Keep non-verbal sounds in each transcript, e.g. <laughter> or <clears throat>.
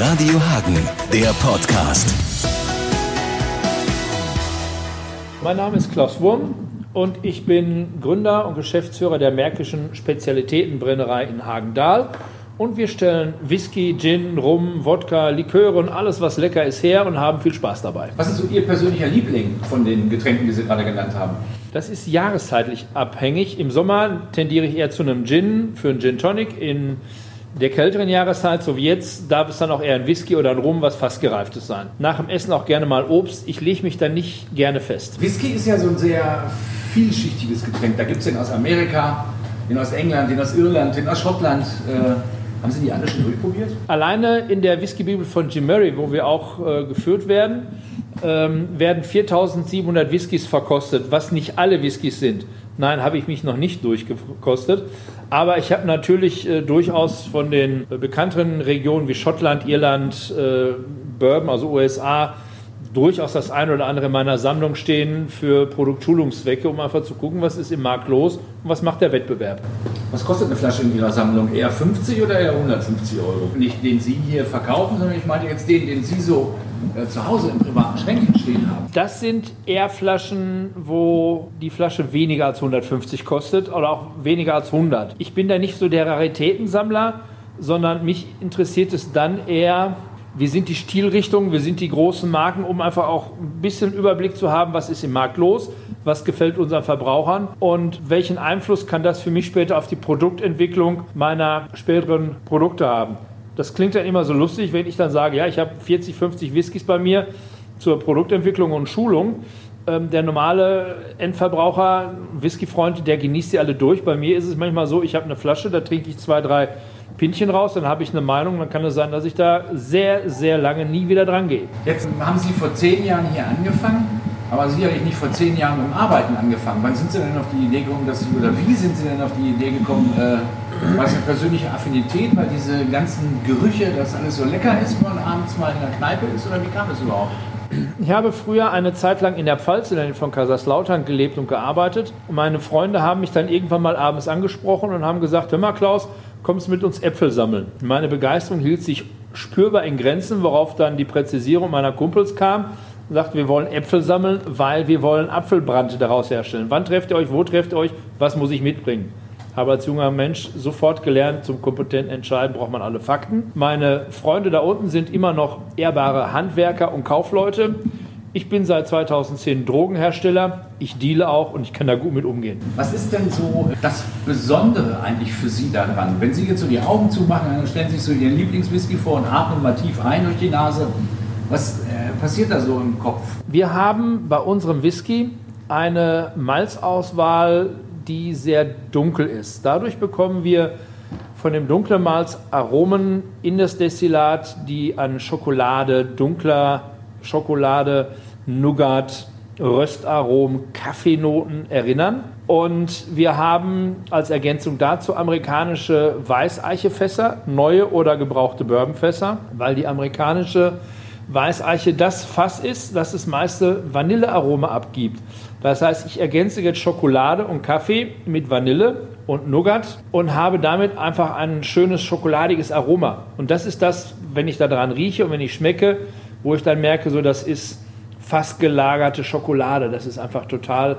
Radio Hagen, der Podcast. Mein Name ist Klaus Wurm und ich bin Gründer und Geschäftsführer der Märkischen Spezialitätenbrennerei in Hagendahl. Und wir stellen Whisky, Gin, Rum, Wodka, Liköre und alles, was lecker ist, her und haben viel Spaß dabei. Was ist so Ihr persönlicher Liebling von den Getränken, die Sie gerade genannt haben? Das ist jahreszeitlich abhängig. Im Sommer tendiere ich eher zu einem Gin für einen Gin Tonic. In der kälteren Jahreszeit, so wie jetzt, darf es dann auch eher ein Whisky oder ein Rum, was fast gereiftes sein. Nach dem Essen auch gerne mal Obst. Ich lege mich da nicht gerne fest. Whisky ist ja so ein sehr vielschichtiges Getränk. Da gibt es den aus Amerika, den aus England, den aus Irland, den aus Schottland. Äh, haben Sie die alle schon durchprobiert? Alleine in der Whisky-Bibel von Jim Murray, wo wir auch äh, geführt werden, ähm, werden 4700 Whiskys verkostet, was nicht alle Whiskys sind. Nein, habe ich mich noch nicht durchgekostet. Aber ich habe natürlich äh, durchaus von den äh, bekannteren Regionen wie Schottland, Irland, äh, Bourbon, also USA, durchaus das eine oder andere in meiner Sammlung stehen für Produktschulungszwecke, um einfach zu gucken, was ist im Markt los und was macht der Wettbewerb. Was kostet eine Flasche in Ihrer Sammlung? Eher 50 oder eher 150 Euro? Nicht den Sie hier verkaufen, sondern ich meine jetzt den, den Sie so zu Hause im privaten Schränkchen stehen haben. Das sind eher Flaschen, wo die Flasche weniger als 150 kostet oder auch weniger als 100. Ich bin da nicht so der Raritätensammler, sondern mich interessiert es dann eher, wie sind die Stilrichtungen, wie sind die großen Marken, um einfach auch ein bisschen Überblick zu haben, was ist im Markt los, was gefällt unseren Verbrauchern und welchen Einfluss kann das für mich später auf die Produktentwicklung meiner späteren Produkte haben. Das klingt dann immer so lustig, wenn ich dann sage, ja, ich habe 40, 50 Whiskys bei mir zur Produktentwicklung und Schulung. Ähm, der normale Endverbraucher, Whiskyfreund, der genießt sie alle durch. Bei mir ist es manchmal so, ich habe eine Flasche, da trinke ich zwei, drei Pinchen raus, dann habe ich eine Meinung, dann kann es sein, dass ich da sehr, sehr lange nie wieder dran gehe. Jetzt haben Sie vor zehn Jahren hier angefangen, aber sicherlich nicht vor zehn Jahren dem Arbeiten angefangen. Wann sind Sie denn auf die Idee gekommen, dass Sie, oder wie sind Sie denn auf die Idee gekommen, äh, war es eine persönliche Affinität, weil diese ganzen Gerüche, dass alles so lecker ist, wenn man abends mal in der Kneipe ist, oder wie kam es überhaupt? Ich habe früher eine Zeit lang in der Pfalz, in der Nähe von Kaiserslautern, gelebt und gearbeitet. Und meine Freunde haben mich dann irgendwann mal abends angesprochen und haben gesagt, hör mal Klaus, kommst mit uns Äpfel sammeln. Meine Begeisterung hielt sich spürbar in Grenzen, worauf dann die Präzisierung meiner Kumpels kam sagt, wir wollen Äpfel sammeln, weil wir wollen Apfelbrand daraus herstellen. Wann trefft ihr euch, wo trefft ihr euch, was muss ich mitbringen? Habe als junger Mensch sofort gelernt, zum kompetenten Entscheiden braucht man alle Fakten. Meine Freunde da unten sind immer noch ehrbare Handwerker und Kaufleute. Ich bin seit 2010 Drogenhersteller, ich deale auch und ich kann da gut mit umgehen. Was ist denn so das Besondere eigentlich für Sie daran? Wenn Sie jetzt so die Augen zumachen, dann stellen Sie sich so Ihren Lieblingswhisky vor und atmen mal tief ein durch die Nase. Was äh, passiert da so im Kopf? Wir haben bei unserem Whisky eine Malzauswahl, die sehr dunkel ist. Dadurch bekommen wir von dem dunklen Malz Aromen in das Destillat, die an Schokolade, dunkler Schokolade, Nougat, Röstaromen, Kaffeenoten erinnern. Und wir haben als Ergänzung dazu amerikanische Weißeichefässer, neue oder gebrauchte Bourbonfässer, weil die amerikanische Weißeiche das Fass ist, das das meiste Vanillearoma abgibt. Das heißt, ich ergänze jetzt Schokolade und Kaffee mit Vanille und Nougat und habe damit einfach ein schönes schokoladiges Aroma. Und das ist das, wenn ich daran rieche und wenn ich schmecke, wo ich dann merke, so das ist fast gelagerte Schokolade. Das ist einfach total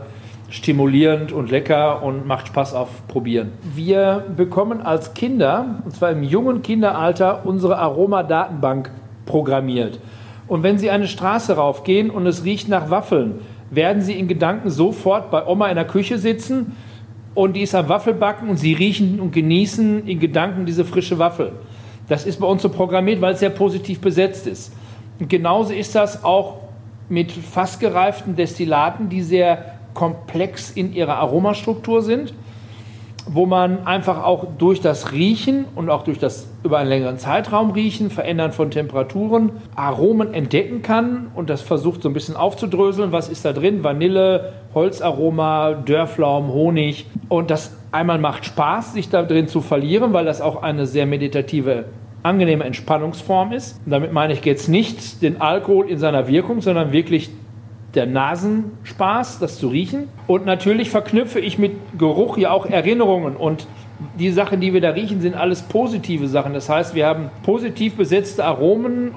stimulierend und lecker und macht Spaß auf Probieren. Wir bekommen als Kinder, und zwar im jungen Kinderalter, unsere Aromadatenbank programmiert. Und wenn Sie eine Straße raufgehen und es riecht nach Waffeln, werden Sie in Gedanken sofort bei Oma in der Küche sitzen und die ist am Waffelbacken und Sie riechen und genießen in Gedanken diese frische Waffel. Das ist bei uns so programmiert, weil es sehr positiv besetzt ist. Und genauso ist das auch mit fast gereiften Destillaten, die sehr komplex in ihrer Aromastruktur sind, wo man einfach auch durch das Riechen und auch durch das über einen längeren Zeitraum riechen, Verändern von Temperaturen, Aromen entdecken kann und das versucht so ein bisschen aufzudröseln. Was ist da drin? Vanille, Holzaroma, Dörrflaum, Honig. Und das einmal macht Spaß, sich da drin zu verlieren, weil das auch eine sehr meditative angenehme Entspannungsform ist. Und damit meine ich jetzt nicht den Alkohol in seiner Wirkung, sondern wirklich der Nasenspaß, das zu riechen. Und natürlich verknüpfe ich mit Geruch ja auch Erinnerungen und Die Sachen, die wir da riechen, sind alles positive Sachen. Das heißt, wir haben positiv besetzte Aromen,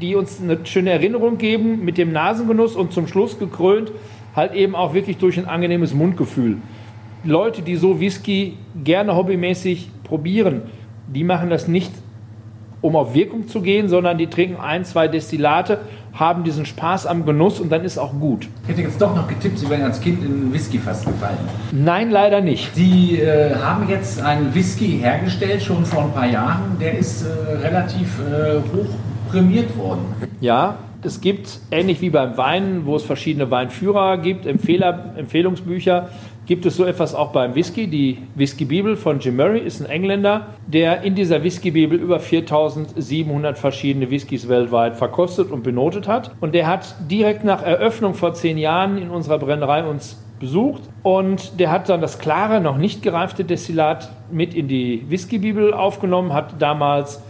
die uns eine schöne Erinnerung geben mit dem Nasengenuss und zum Schluss gekrönt halt eben auch wirklich durch ein angenehmes Mundgefühl. Leute, die so Whisky gerne hobbymäßig probieren, die machen das nicht, um auf Wirkung zu gehen, sondern die trinken ein, zwei Destillate, haben diesen Spaß am Genuss und dann ist auch gut. Ich hätte jetzt doch noch getippt, Sie wären als Kind in Whisky fast gefallen. Nein, leider nicht. Sie äh, haben jetzt einen Whisky hergestellt, schon vor ein paar Jahren. Der ist äh, relativ äh, hoch prämiert worden. Ja, es gibt, ähnlich wie beim Wein, wo es verschiedene Weinführer gibt, Empfehler, Empfehlungsbücher, gibt es so etwas auch beim Whisky. Die Whisky-Bibel von Jim Murray ist ein Engländer, der in dieser Whisky-Bibel über 4700 verschiedene Whiskys weltweit verkostet und benotet hat. Und der hat direkt nach Eröffnung vor zehn Jahren in unserer Brennerei uns besucht und der hat dann das klare, noch nicht gereifte Destillat mit in die Whisky-Bibel aufgenommen, hat damals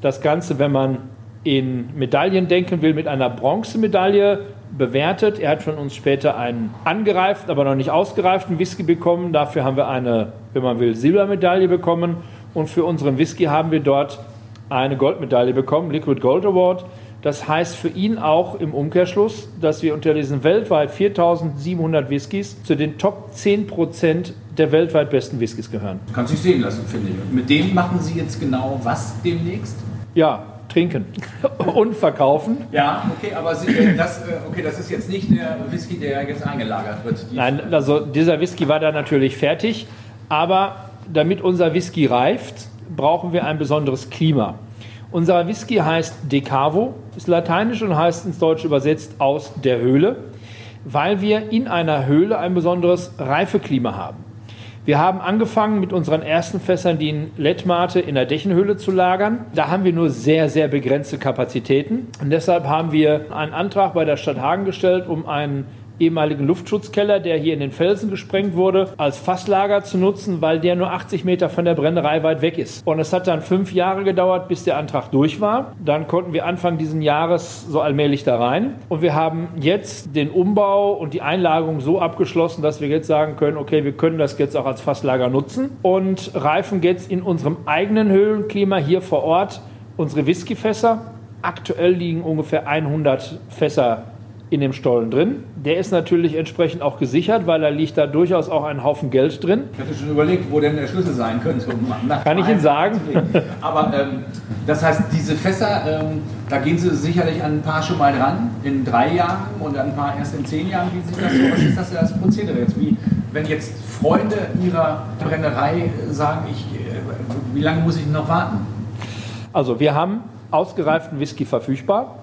das Ganze, wenn man in Medaillen denken will, mit einer Bronzemedaille bewertet. Er hat von uns später einen angereiften, aber noch nicht ausgereiften Whisky bekommen. Dafür haben wir eine, wenn man will, Silbermedaille bekommen. Und für unseren Whisky haben wir dort eine Goldmedaille bekommen, Liquid Gold Award. Das heißt für ihn auch im Umkehrschluss, dass wir unter diesen weltweit 4700 Whiskys zu den Top 10% der weltweit besten Whiskys gehören. Kann sich sehen lassen, finde ich. Mit dem machen Sie jetzt genau was demnächst? Ja, trinken <laughs> und verkaufen. Ja, okay, aber Sie, äh, das, äh, okay, das ist jetzt nicht der Whisky, der jetzt eingelagert wird. Nein, also dieser Whisky war da natürlich fertig, aber damit unser Whisky reift, brauchen wir ein besonderes Klima. Unser Whisky heißt Decavo, ist lateinisch und heißt ins Deutsche übersetzt aus der Höhle, weil wir in einer Höhle ein besonderes Reifeklima haben. Wir haben angefangen mit unseren ersten Fässern, die in Lettmate in der Dächenhöhle zu lagern. Da haben wir nur sehr, sehr begrenzte Kapazitäten. Und deshalb haben wir einen Antrag bei der Stadt Hagen gestellt, um einen ehemaligen Luftschutzkeller, der hier in den Felsen gesprengt wurde, als Fasslager zu nutzen, weil der nur 80 Meter von der Brennerei weit weg ist. Und es hat dann fünf Jahre gedauert, bis der Antrag durch war. Dann konnten wir Anfang dieses Jahres so allmählich da rein. Und wir haben jetzt den Umbau und die Einlagerung so abgeschlossen, dass wir jetzt sagen können, okay, wir können das jetzt auch als Fasslager nutzen und reifen jetzt in unserem eigenen Höhlenklima hier vor Ort unsere Whiskyfässer. Aktuell liegen ungefähr 100 Fässer in dem Stollen drin. Der ist natürlich entsprechend auch gesichert, weil da liegt da durchaus auch ein Haufen Geld drin. Ich hatte schon überlegt, wo denn der Schlüssel sein könnte. Kann ich Ihnen sagen? Aber ähm, das heißt, diese Fässer, ähm, da gehen Sie sicherlich an ein paar schon mal dran, in drei Jahren und an ein paar erst in zehn Jahren. Wie sieht das so? Was ist das das Prozedere jetzt? Wie, wenn jetzt Freunde Ihrer Brennerei sagen, ich, äh, wie lange muss ich noch warten? Also wir haben ausgereiften Whisky verfügbar.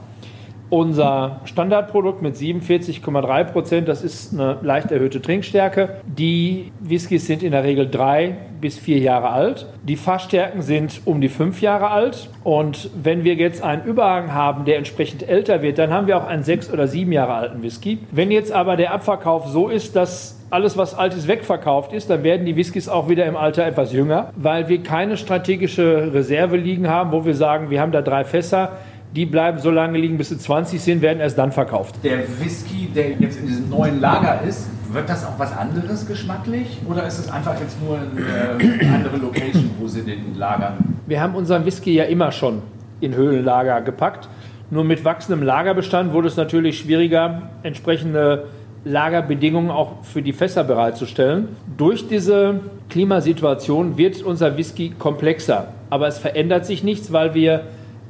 Unser Standardprodukt mit 47,3 Prozent, das ist eine leicht erhöhte Trinkstärke. Die Whiskys sind in der Regel drei bis vier Jahre alt. Die Fassstärken sind um die fünf Jahre alt. Und wenn wir jetzt einen Überhang haben, der entsprechend älter wird, dann haben wir auch einen sechs oder sieben Jahre alten Whisky. Wenn jetzt aber der Abverkauf so ist, dass alles, was alt ist, wegverkauft ist, dann werden die Whiskys auch wieder im Alter etwas jünger, weil wir keine strategische Reserve liegen haben, wo wir sagen, wir haben da drei Fässer die bleiben so lange liegen, bis sie 20 sind, werden erst dann verkauft. Der Whisky, der jetzt in diesem neuen Lager ist, wird das auch was anderes geschmacklich? Oder ist es einfach jetzt nur eine äh, andere Location, wo sie den lagern? Wir haben unseren Whisky ja immer schon in Höhlenlager gepackt. Nur mit wachsendem Lagerbestand wurde es natürlich schwieriger, entsprechende Lagerbedingungen auch für die Fässer bereitzustellen. Durch diese Klimasituation wird unser Whisky komplexer. Aber es verändert sich nichts, weil wir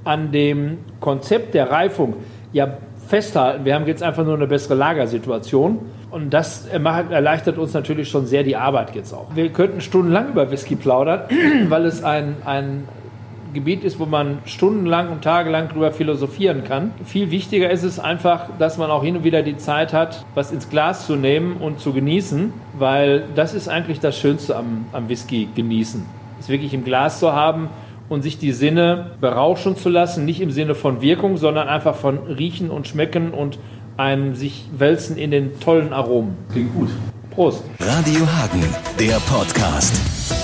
an dem Konzept der Reifung ja festhalten. Wir haben jetzt einfach nur eine bessere Lagersituation. Und das erleichtert uns natürlich schon sehr die Arbeit jetzt auch. Wir könnten stundenlang über Whisky plaudern, <clears throat> weil es ein, ein Gebiet ist, wo man stundenlang und tagelang drüber philosophieren kann. Viel wichtiger ist es einfach, dass man auch hin und wieder die Zeit hat, was ins Glas zu nehmen und zu genießen, weil das ist eigentlich das Schönste am, am Whisky genießen. Es wirklich im Glas zu haben und sich die Sinne berauschen zu lassen, nicht im Sinne von Wirkung, sondern einfach von Riechen und Schmecken und einem sich wälzen in den tollen Aromen. Klingt gut. Prost. Radio Hagen, der Podcast.